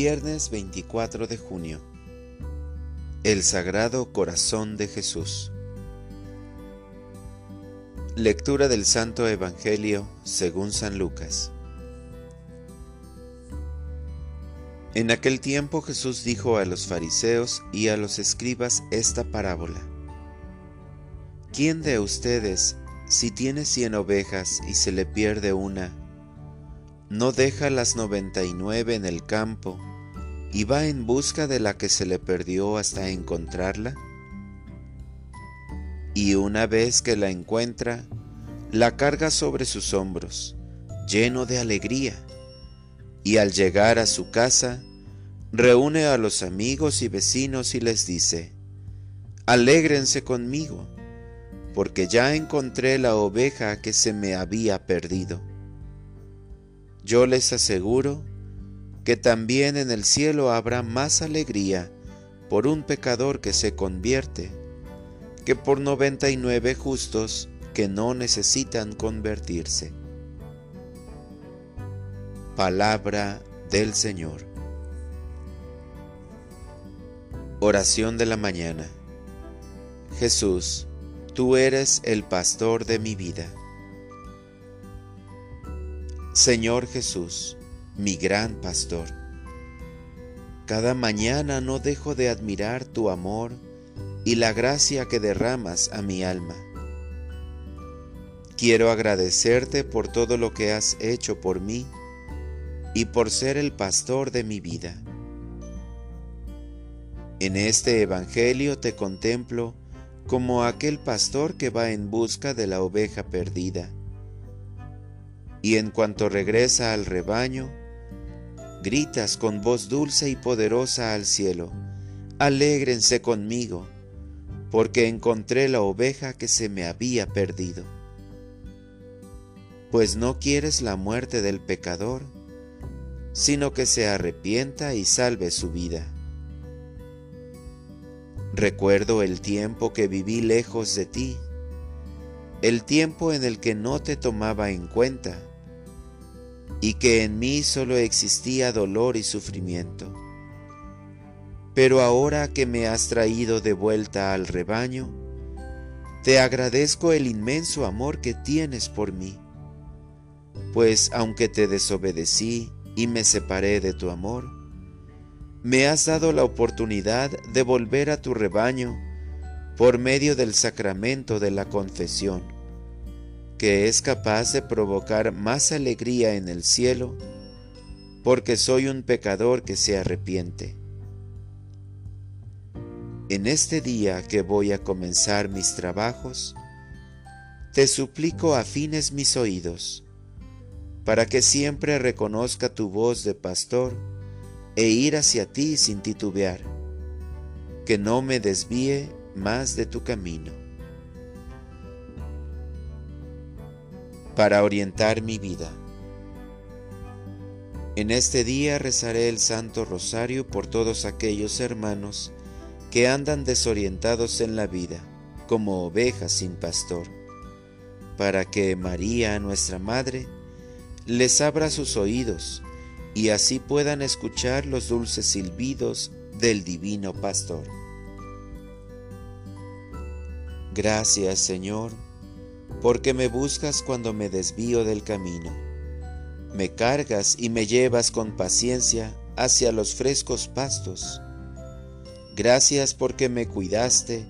Viernes 24 de junio. El Sagrado Corazón de Jesús. Lectura del Santo Evangelio según San Lucas. En aquel tiempo Jesús dijo a los fariseos y a los escribas esta parábola. ¿Quién de ustedes, si tiene cien ovejas y se le pierde una, no deja las noventa y nueve en el campo y va en busca de la que se le perdió hasta encontrarla? Y una vez que la encuentra, la carga sobre sus hombros, lleno de alegría, y al llegar a su casa, reúne a los amigos y vecinos y les dice, Alégrense conmigo, porque ya encontré la oveja que se me había perdido. Yo les aseguro que también en el cielo habrá más alegría por un pecador que se convierte que por noventa y nueve justos que no necesitan convertirse. Palabra del Señor. Oración de la mañana. Jesús, tú eres el pastor de mi vida. Señor Jesús, mi gran pastor, cada mañana no dejo de admirar tu amor y la gracia que derramas a mi alma. Quiero agradecerte por todo lo que has hecho por mí y por ser el pastor de mi vida. En este Evangelio te contemplo como aquel pastor que va en busca de la oveja perdida y en cuanto regresa al rebaño, gritas con voz dulce y poderosa al cielo, alégrense conmigo, porque encontré la oveja que se me había perdido. Pues no quieres la muerte del pecador, sino que se arrepienta y salve su vida. Recuerdo el tiempo que viví lejos de ti, el tiempo en el que no te tomaba en cuenta, y que en mí solo existía dolor y sufrimiento. Pero ahora que me has traído de vuelta al rebaño, te agradezco el inmenso amor que tienes por mí, pues aunque te desobedecí y me separé de tu amor, me has dado la oportunidad de volver a tu rebaño por medio del sacramento de la confesión que es capaz de provocar más alegría en el cielo, porque soy un pecador que se arrepiente. En este día que voy a comenzar mis trabajos, te suplico afines mis oídos, para que siempre reconozca tu voz de pastor e ir hacia ti sin titubear, que no me desvíe más de tu camino. para orientar mi vida. En este día rezaré el Santo Rosario por todos aquellos hermanos que andan desorientados en la vida, como ovejas sin pastor, para que María, nuestra Madre, les abra sus oídos y así puedan escuchar los dulces silbidos del Divino Pastor. Gracias, Señor porque me buscas cuando me desvío del camino. Me cargas y me llevas con paciencia hacia los frescos pastos. Gracias porque me cuidaste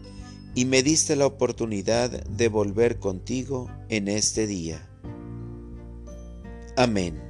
y me diste la oportunidad de volver contigo en este día. Amén.